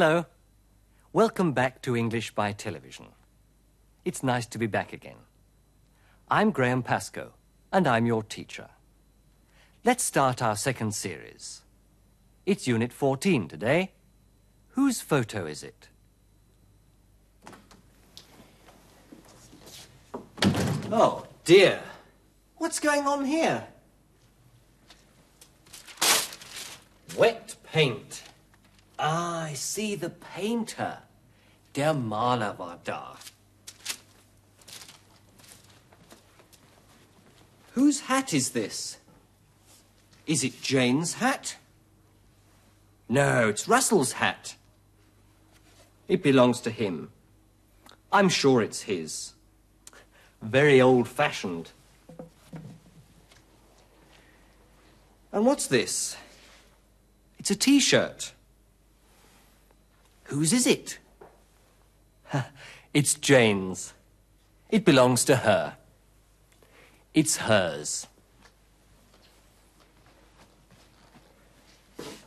Hello. Welcome back to English by Television. It's nice to be back again. I'm Graham Pascoe, and I'm your teacher. Let's start our second series. It's Unit 14 today. Whose photo is it? Oh, dear. What's going on here? Wet paint. Ah, I see the painter. Der Maler war da. Whose hat is this? Is it Jane's hat? No, it's Russell's hat. It belongs to him. I'm sure it's his. Very old fashioned. And what's this? It's a t shirt. Whose is it? it's Jane's. It belongs to her. It's hers.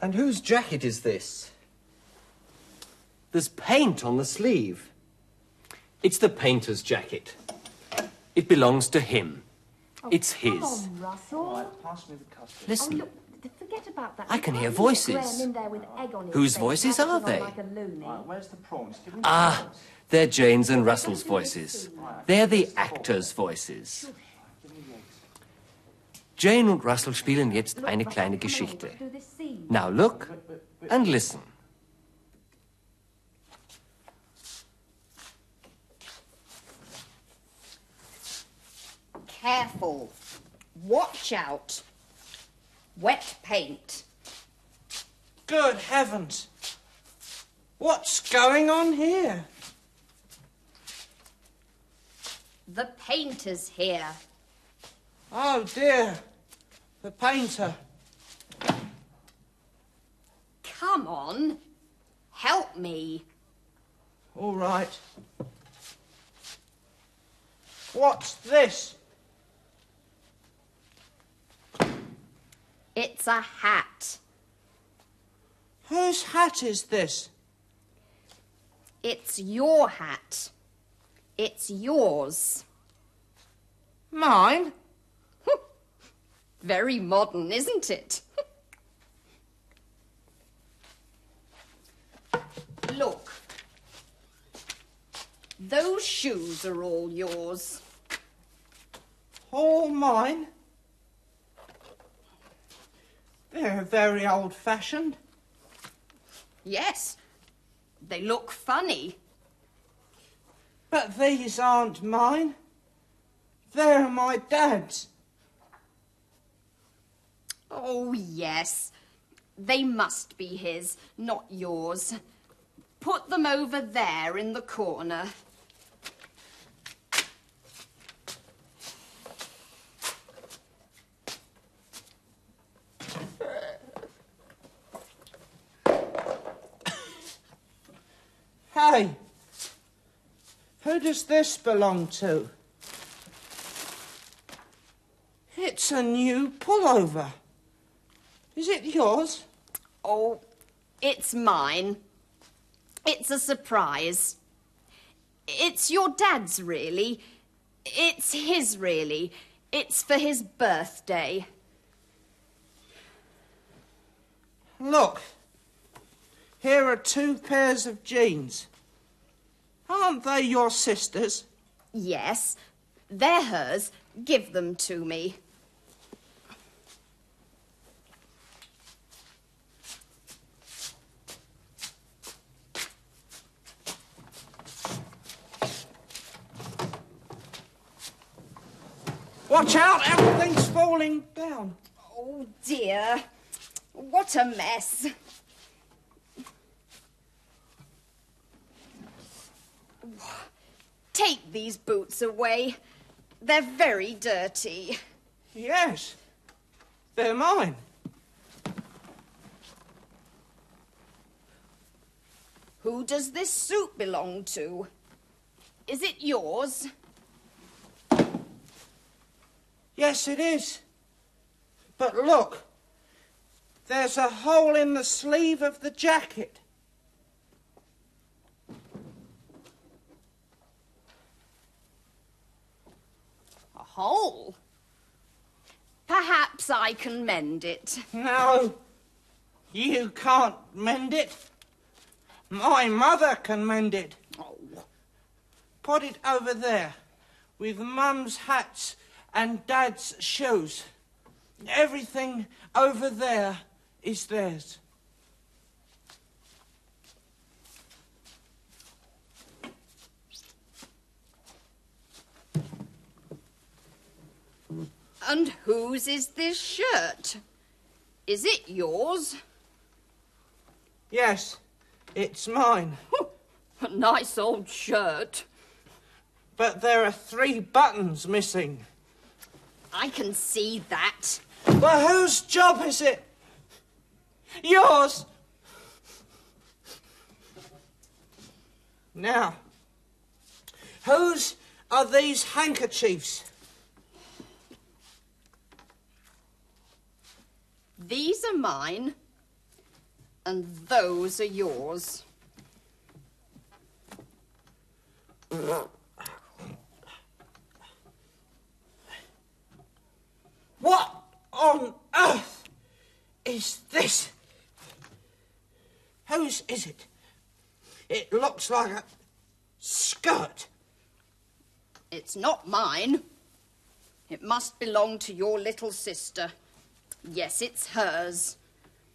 And whose jacket is this? There's paint on the sleeve. It's the painter's jacket. It belongs to him. Oh, it's his. Come on, Russell. Pass me the custard. Oh, Listen. Look, forget about that. I can hear voices. Graham in there with egg on his Whose voices are they? Like a loony. Right, where's the prawns? Give me the Ah, they're Jane's and Russell's voices. They're the actors' voices. Jane und Russell spielen jetzt eine kleine Geschichte. let's do this scene. Now look and listen. Careful. Watch out. Wet paint. Good heavens! What's going on here? The painter's here. Oh dear, the painter. Come on. Help me. All right. What's this? It's a hat. Whose hat is this? It's your hat. It's yours. Mine? Very modern, isn't it? Look. Those shoes are all yours. All mine? They're very old fashioned. Yes. They look funny. But these aren't mine. They're my dad's. Oh, yes. They must be his, not yours. Put them over there in the corner. Hey, who does this belong to? It's a new pullover. Is it yours? Oh, it's mine. It's a surprise. It's your dad's, really. It's his, really. It's for his birthday. Look, here are two pairs of jeans. Aren't they your sister's? Yes, they're hers. Give them to me. Watch out, everything's falling down. Oh dear. What a mess. Take these boots away. They're very dirty. Yes, they're mine. Who does this suit belong to? Is it yours? Yes, it is. But look, there's a hole in the sleeve of the jacket. hole. Perhaps I can mend it. No, you can't mend it. My mother can mend it. Oh, Put it over there with Mum's hats and Dad's shoes. Everything over there is theirs. And whose is this shirt? Is it yours? Yes, it's mine. A nice old shirt. But there are three buttons missing. I can see that. But whose job is it? Yours. Now, whose are these handkerchiefs? These are mine, and those are yours. What on earth is this? Whose is it? It looks like a skirt. It's not mine. It must belong to your little sister. Yes, it's hers.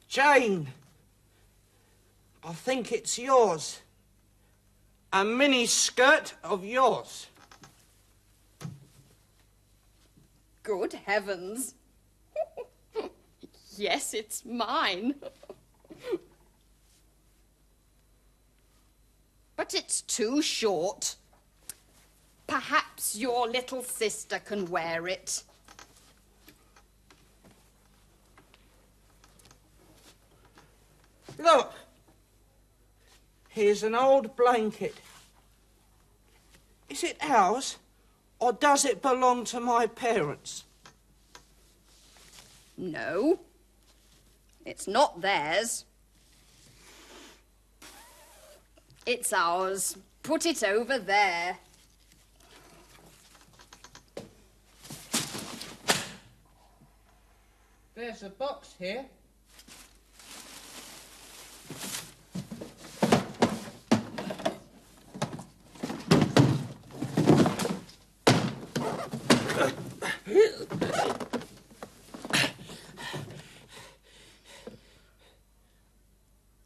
Jane, I think it's yours. A mini skirt of yours. Good heavens. yes, it's mine. but it's too short. Perhaps your little sister can wear it. Look, here's an old blanket. Is it ours, or does it belong to my parents? No, it's not theirs. It's ours. Put it over there. There's a box here.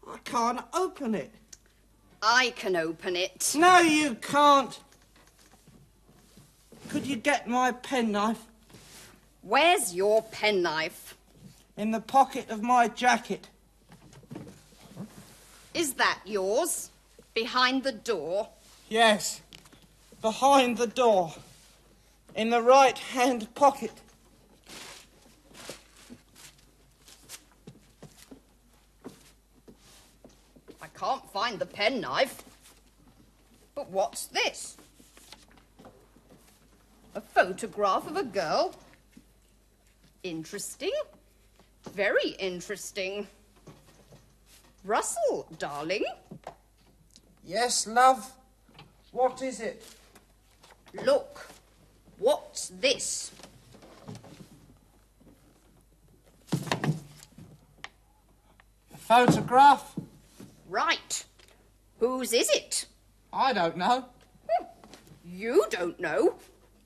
I can't open it. I can open it. No, you can't. Could you get my penknife Where's your penknife? in the pocket of my jacket? Is that yours? Behind the door? Yes, behind the door, in the right hand pocket. I can't find the penknife. But what's this? A photograph of a girl? Interesting. Very interesting. Russell, darling, Yes, love. What is it? look. What's this? A photograph? Right. Whose is it? I don't know. Hmm. You don't know,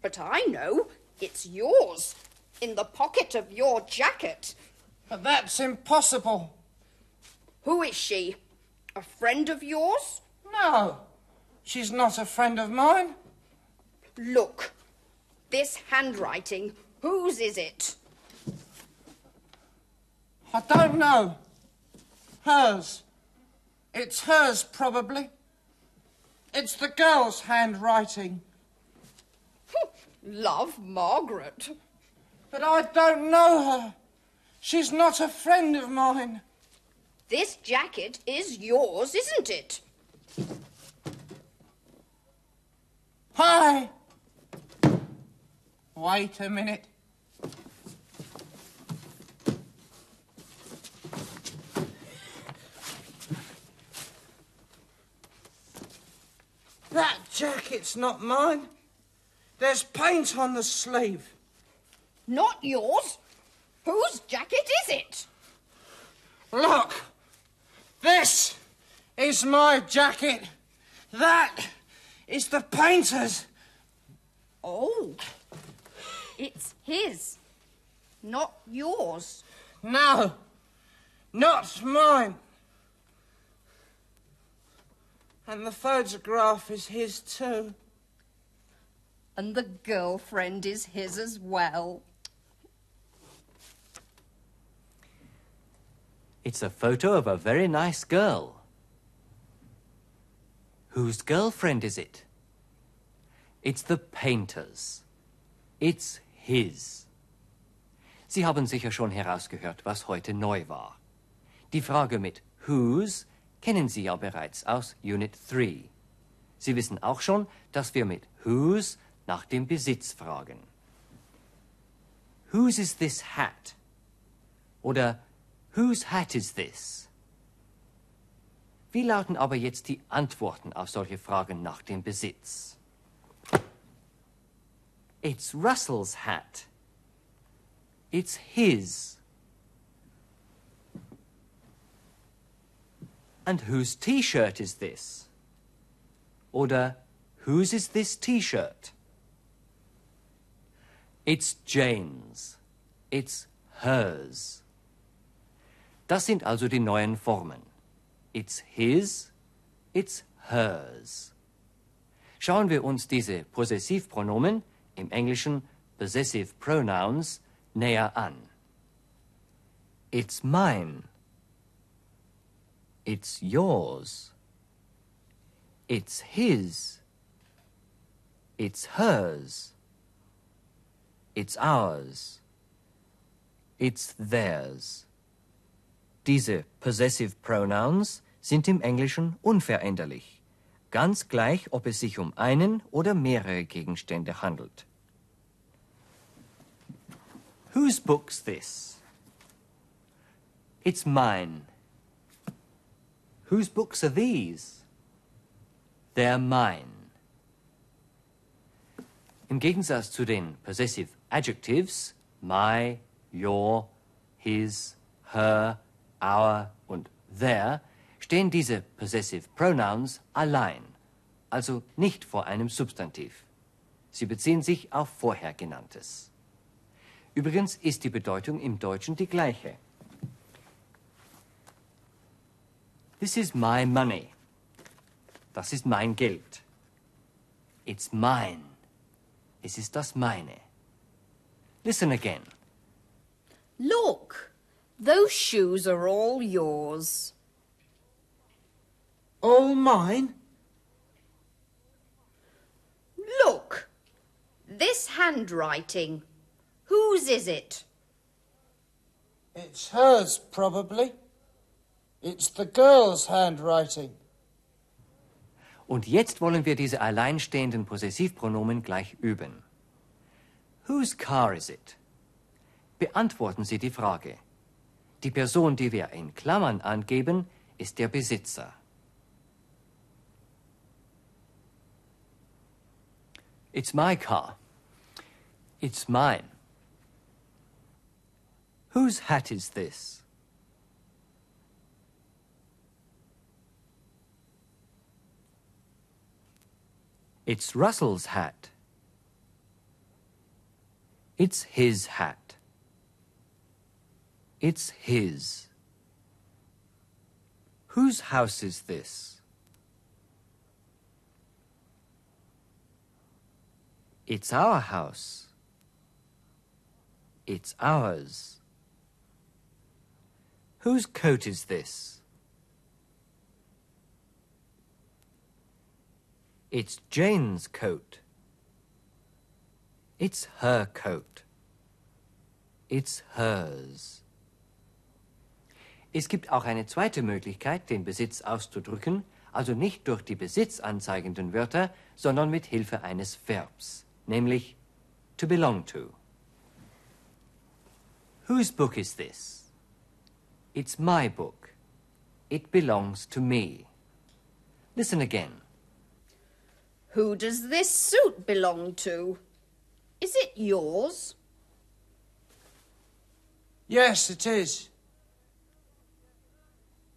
but I know it's yours. In the pocket of your jacket. But that's impossible. Who is she? A friend of yours? No, she's not a friend of mine. Look, this handwriting, whose is it? I don't know. Hers. It's hers, probably. It's the girl's handwriting. Love Margaret. But I don't know her. She's not a friend of mine. This jacket is yours, isn't it? Hi. Wait a minute. That jacket's not mine. There's paint on the sleeve. Not yours. Whose jacket is it? Look, this is my jacket. That is the painter's. Oh. It's his. Not yours. No, not mine. And the photograph is his too. And the girlfriend is his as well. It's a photo of a very nice girl. Whose girlfriend is it? It's the painter's. It's his. Sie haben sicher schon herausgehört, was heute neu war. Die Frage mit whose kennen Sie ja bereits aus Unit 3. Sie wissen auch schon, dass wir mit whose nach dem Besitz fragen. Whose is this hat? Oder whose hat is this? Wie lauten aber jetzt die Antworten auf solche Fragen nach dem Besitz? It's Russell's hat. It's his. And whose T-shirt is this? Oder whose is this T-shirt? It's Jane's. It's hers. Das sind also die neuen Formen. It's his, it's hers. Schauen wir uns diese Possessivpronomen, im Englischen Possessive Pronouns, näher an. It's mine. It's yours. It's his. It's hers. It's ours. It's theirs. Diese Possessive Pronouns sind im Englischen unveränderlich, ganz gleich, ob es sich um einen oder mehrere Gegenstände handelt. Whose book's this? It's mine. Whose books are these? They're mine. Im Gegensatz zu den Possessive Adjectives my, your, his, her, our und their stehen diese Possessive Pronouns allein, also nicht vor einem Substantiv. Sie beziehen sich auf vorher genanntes. Übrigens ist die Bedeutung im Deutschen die gleiche. This is my money. Das ist mein Geld. It's mine. Es ist das meine. Listen again. Look, those shoes are all yours. All mine? Look, this handwriting. Whose is it? It's hers, probably. It's the girl's handwriting. Und jetzt wollen wir diese alleinstehenden Possessivpronomen gleich üben. Whose car is it? Beantworten Sie die Frage. Die Person, die wir in Klammern angeben, ist der Besitzer. It's my car. It's mine. Whose hat is this? It's Russell's hat. It's his hat. It's his. Whose house is this? It's our house. It's ours. Whose coat is this? It's Jane's coat. It's her coat. It's hers. Es gibt auch eine zweite Möglichkeit, den Besitz auszudrücken, also nicht durch die besitzanzeigenden Wörter, sondern mit Hilfe eines Verbs, nämlich to belong to. Whose book is this? It's my book. It belongs to me. Listen again. Who does this suit belong to? Is it yours? Yes, it is.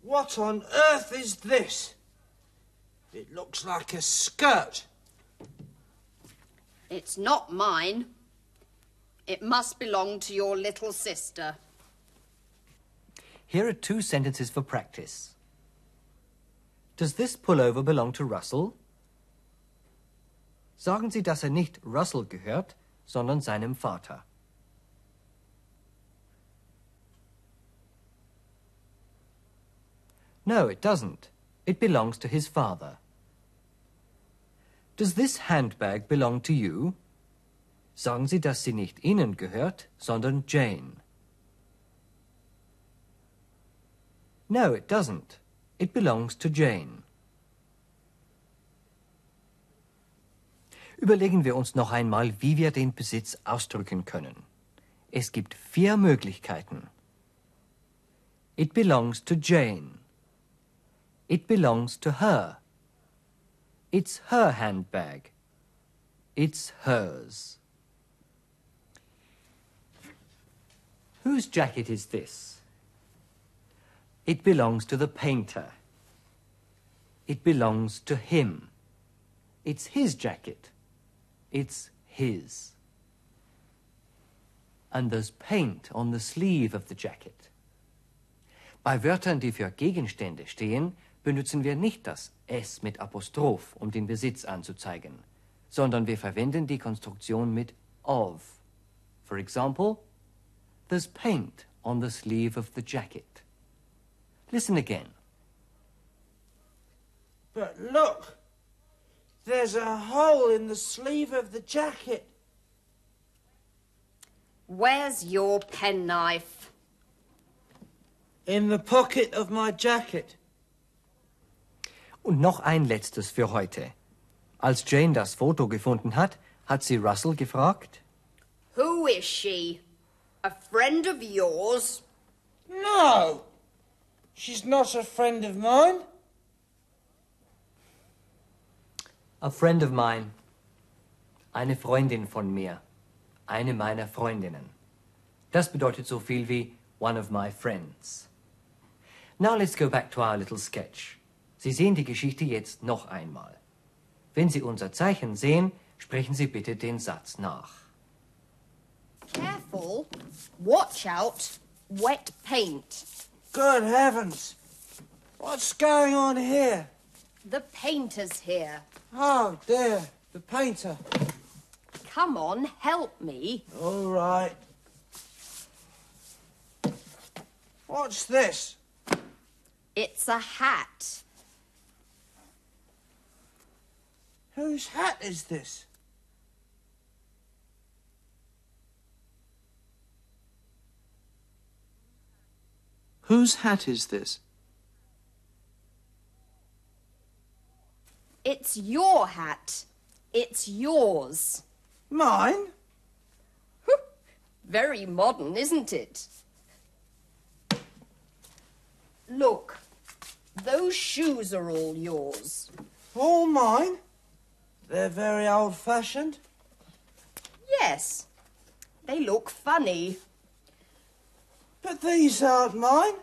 What on earth is this? It looks like a skirt. It's not mine. It must belong to your little sister. Here are two sentences for practice. Does this pullover belong to Russell? Sagen Sie, dass er nicht Russell gehört, sondern seinem Vater. No, it doesn't. It belongs to his father. Does this handbag belong to you? Sagen Sie, dass sie nicht Ihnen gehört, sondern Jane. No, it doesn't. It belongs to Jane. Überlegen wir uns noch einmal, wie wir den Besitz ausdrücken können. Es gibt vier Möglichkeiten. It belongs to Jane. It belongs to her. It's her handbag. It's hers. Whose jacket is this? It belongs to the painter. It belongs to him. It's his jacket. It's his. And there's paint on the sleeve of the jacket. Bei Wörtern, die für Gegenstände stehen, benutzen wir nicht das S mit Apostroph, um den Besitz anzuzeigen, sondern wir verwenden die Konstruktion mit of. For example, there's paint on the sleeve of the jacket. Listen again. But look, there's a hole in the sleeve of the jacket. Where's your penknife? In the pocket of my jacket. Und noch ein letztes für heute. Als Jane das Foto gefunden hat, hat sie Russell gefragt, Who is she? A friend of yours? No! She's not a friend of mine. A friend of mine. Eine Freundin von mir. Eine meiner Freundinnen. Das bedeutet so viel wie one of my friends. Now let's go back to our little sketch. Sie sehen die Geschichte jetzt noch einmal. Wenn Sie unser Zeichen sehen, sprechen Sie bitte den Satz nach. Careful. Watch out. Wet paint. Good heavens! What's going on here? The painter's here. Oh dear, the painter. Come on, help me. All right. What's this? It's a hat. Whose hat is this? Whose hat is this? It's your hat. It's yours. Mine? Very modern, isn't it? Look, those shoes are all yours. All mine? They're very old fashioned. Yes, they look funny. But these aren't mine.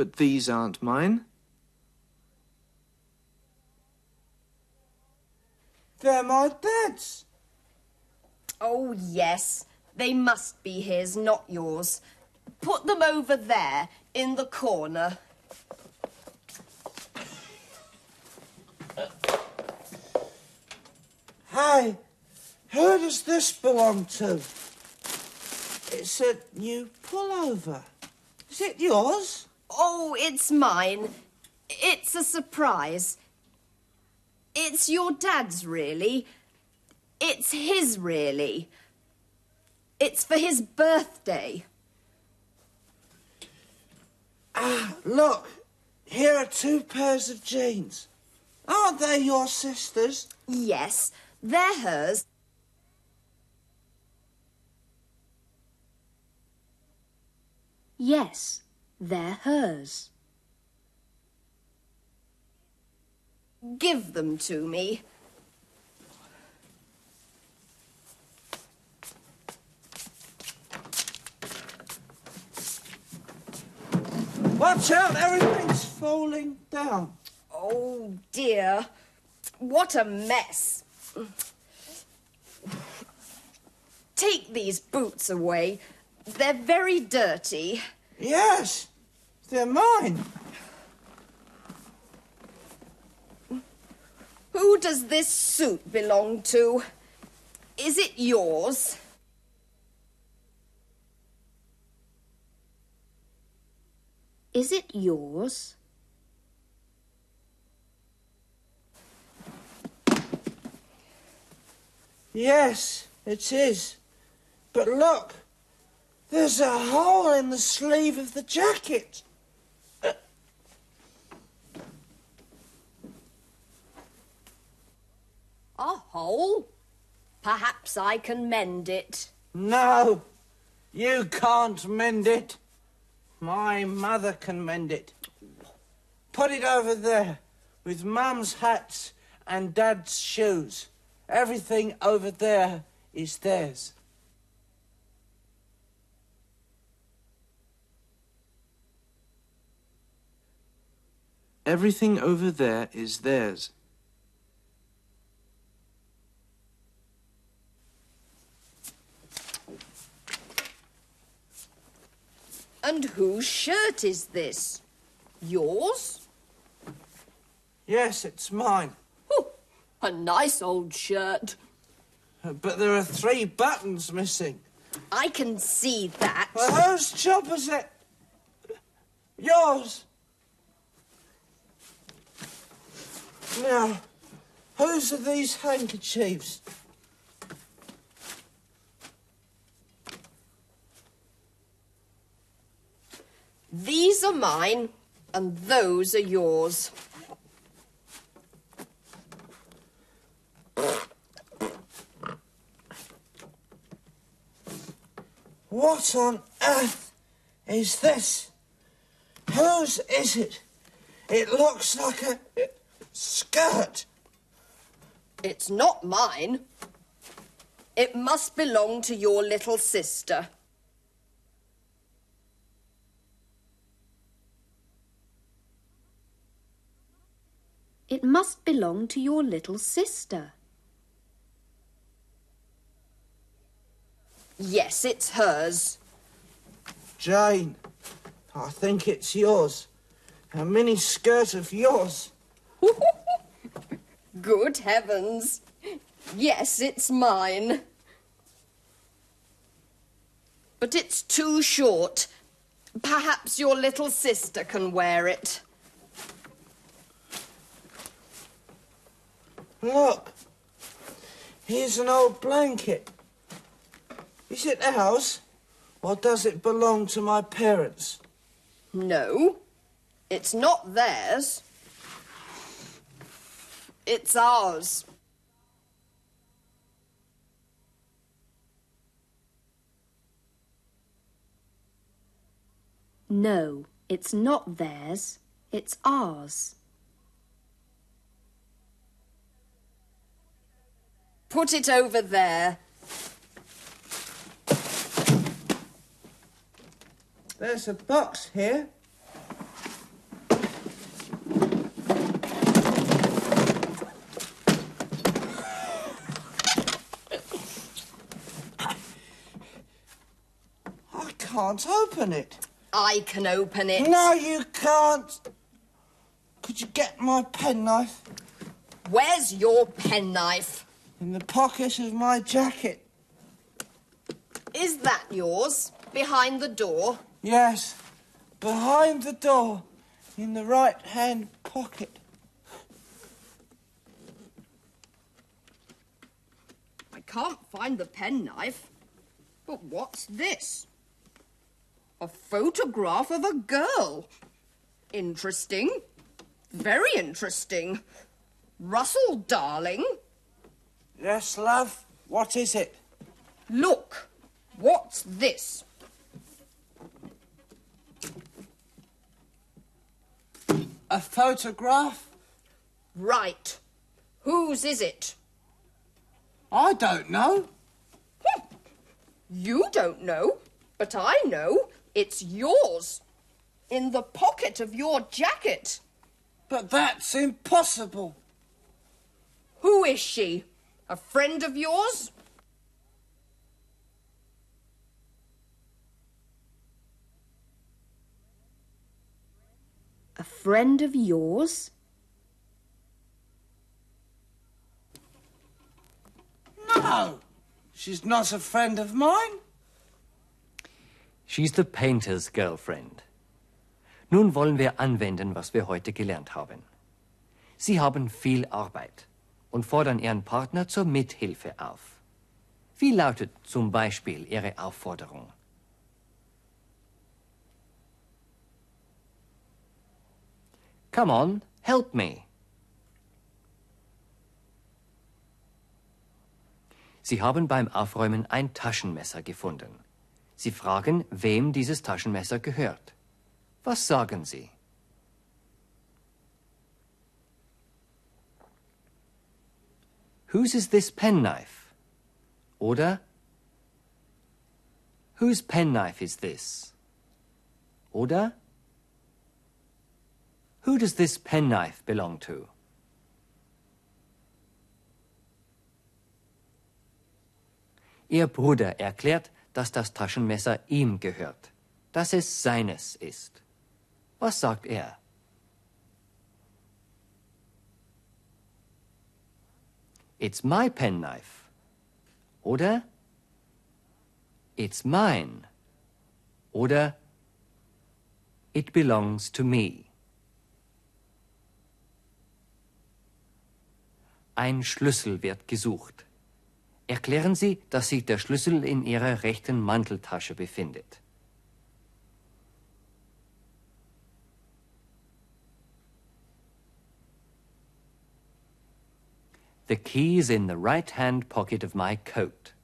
But these aren't mine. They're my dad's. Oh, yes, they must be his, not yours. Put them over there, in the corner. Hey, who does this belong to? It's a new pullover. Is it yours? Oh, it's mine. It's a surprise. It's your dad's, really. It's his, really. It's for his birthday. Ah, look. Here are two pairs of jeans. Aren't they your sister's? Yes, they're hers. Yes, they're hers. Give them to me. Watch out, everything's falling down. Oh dear. What a mess. Take these boots away. They're very dirty. Yes, they're mine. Who does this suit belong to? Is it yours? Is it yours? Yes, it is. But look, there's a hole in the sleeve of the jacket. A hole? Perhaps I can mend it. No, you can't mend it. My mother can mend it. Put it over there with Mum's hats and Dad's shoes. Everything over there is theirs. Everything over there is theirs. And whose shirt is this? Yours? Yes, it's mine. Oh, a nice old shirt. But there are three buttons missing. I can see that. Well, whose job is it? Yours. Now, whose are these handkerchiefs? These are mine, and those are yours. What on earth is this? Whose is it? It looks like a skirt. It's not mine. It must belong to your little sister. It must belong to your little sister. Yes, it's hers. Jane, I think it's yours. A mini skirt of yours. Good heavens. Yes, it's mine. But it's too short. Perhaps your little sister can wear it. Look, here's an old blanket. Is it ours, or does it belong to my parents? No, it's not theirs. It's ours. No, it's not theirs. It's ours. Put it over there. There's a box here. I can't open it. I can open it. No, you can't. Could you get my penknife Where's your penknife? In the pocket of my jacket? Is that yours? Behind the door? Yes, behind the door, in the right hand pocket. I can't find the penknife. But what's this? A photograph of a girl. Interesting. Very interesting. Russell, darling, Yes, love. What is it? look. What's this? A photograph Right. Whose is it? I don't know. Hmm. You don't know, but I know it's yours. In the pocket of your jacket. But that's impossible. Who is she? A friend of yours? A friend of yours? No, she's not a friend of mine. She's the painter's girlfriend. Nun wollen wir anwenden, was wir heute gelernt haben. Sie haben viel Arbeit und fordern Ihren Partner zur Mithilfe auf. Wie lautet zum Beispiel Ihre Aufforderung? Come on, help me. Sie haben beim Aufräumen ein Taschenmesser gefunden. Sie fragen, wem dieses Taschenmesser gehört. Was sagen Sie? Whose is this penknife? Oder Whose penknife is this? Oder Who does this penknife belong to? Ihr Bruder erklärt, dass das Taschenmesser ihm gehört, dass es seines ist. Was sagt er? It's my penknife. Oder It's mine. Oder It belongs to me. Ein Schlüssel wird gesucht. Erklären Sie, dass sich der Schlüssel in Ihrer rechten Manteltasche befindet. The key's in the right hand pocket of my coat.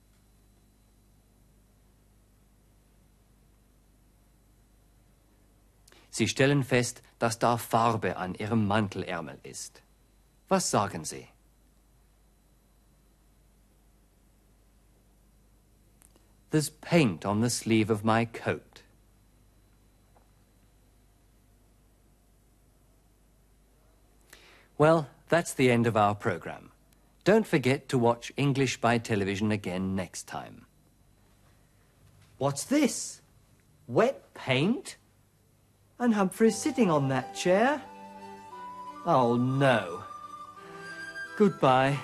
Sie stellen fest, dass da Farbe an Ihrem Mantelärmel ist. Was sagen Sie? There's paint on the sleeve of my coat. Well, that's the end of our program. Don't forget to watch English by television again next time. What's this? Wet paint? And Humphrey's sitting on that chair? Oh no. Goodbye.